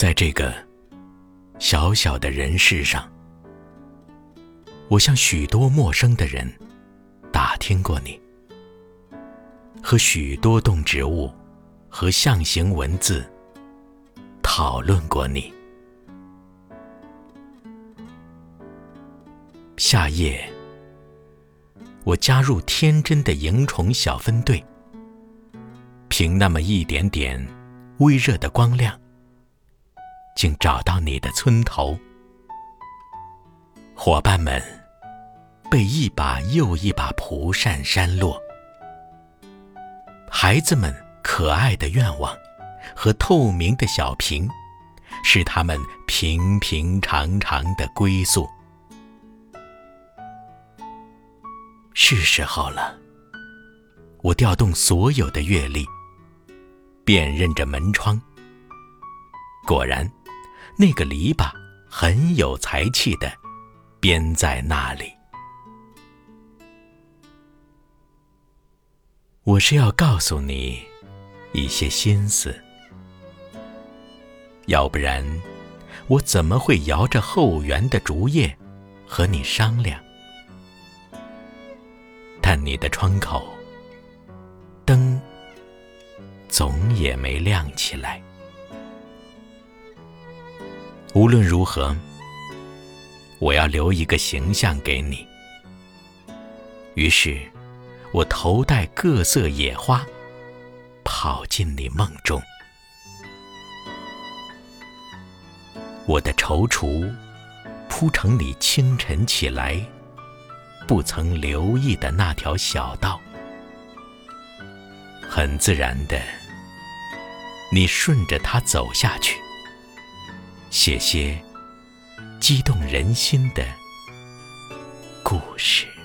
在这个小小的人世上，我向许多陌生的人打听过你，和许多动植物和象形文字讨论过你。夏夜，我加入天真的萤虫小分队，凭那么一点点微热的光亮，竟找到你的村头。伙伴们被一把又一把蒲扇扇落，孩子们可爱的愿望和透明的小瓶，是他们平平常常的归宿。是时候了，我调动所有的阅历，辨认着门窗。果然，那个篱笆很有才气的编在那里。我是要告诉你一些心思，要不然，我怎么会摇着后园的竹叶和你商量？但你的窗口，灯总也没亮起来。无论如何，我要留一个形象给你。于是，我头戴各色野花，跑进你梦中。我的踌躇，铺成你清晨起来。不曾留意的那条小道，很自然的，你顺着它走下去，写些激动人心的故事。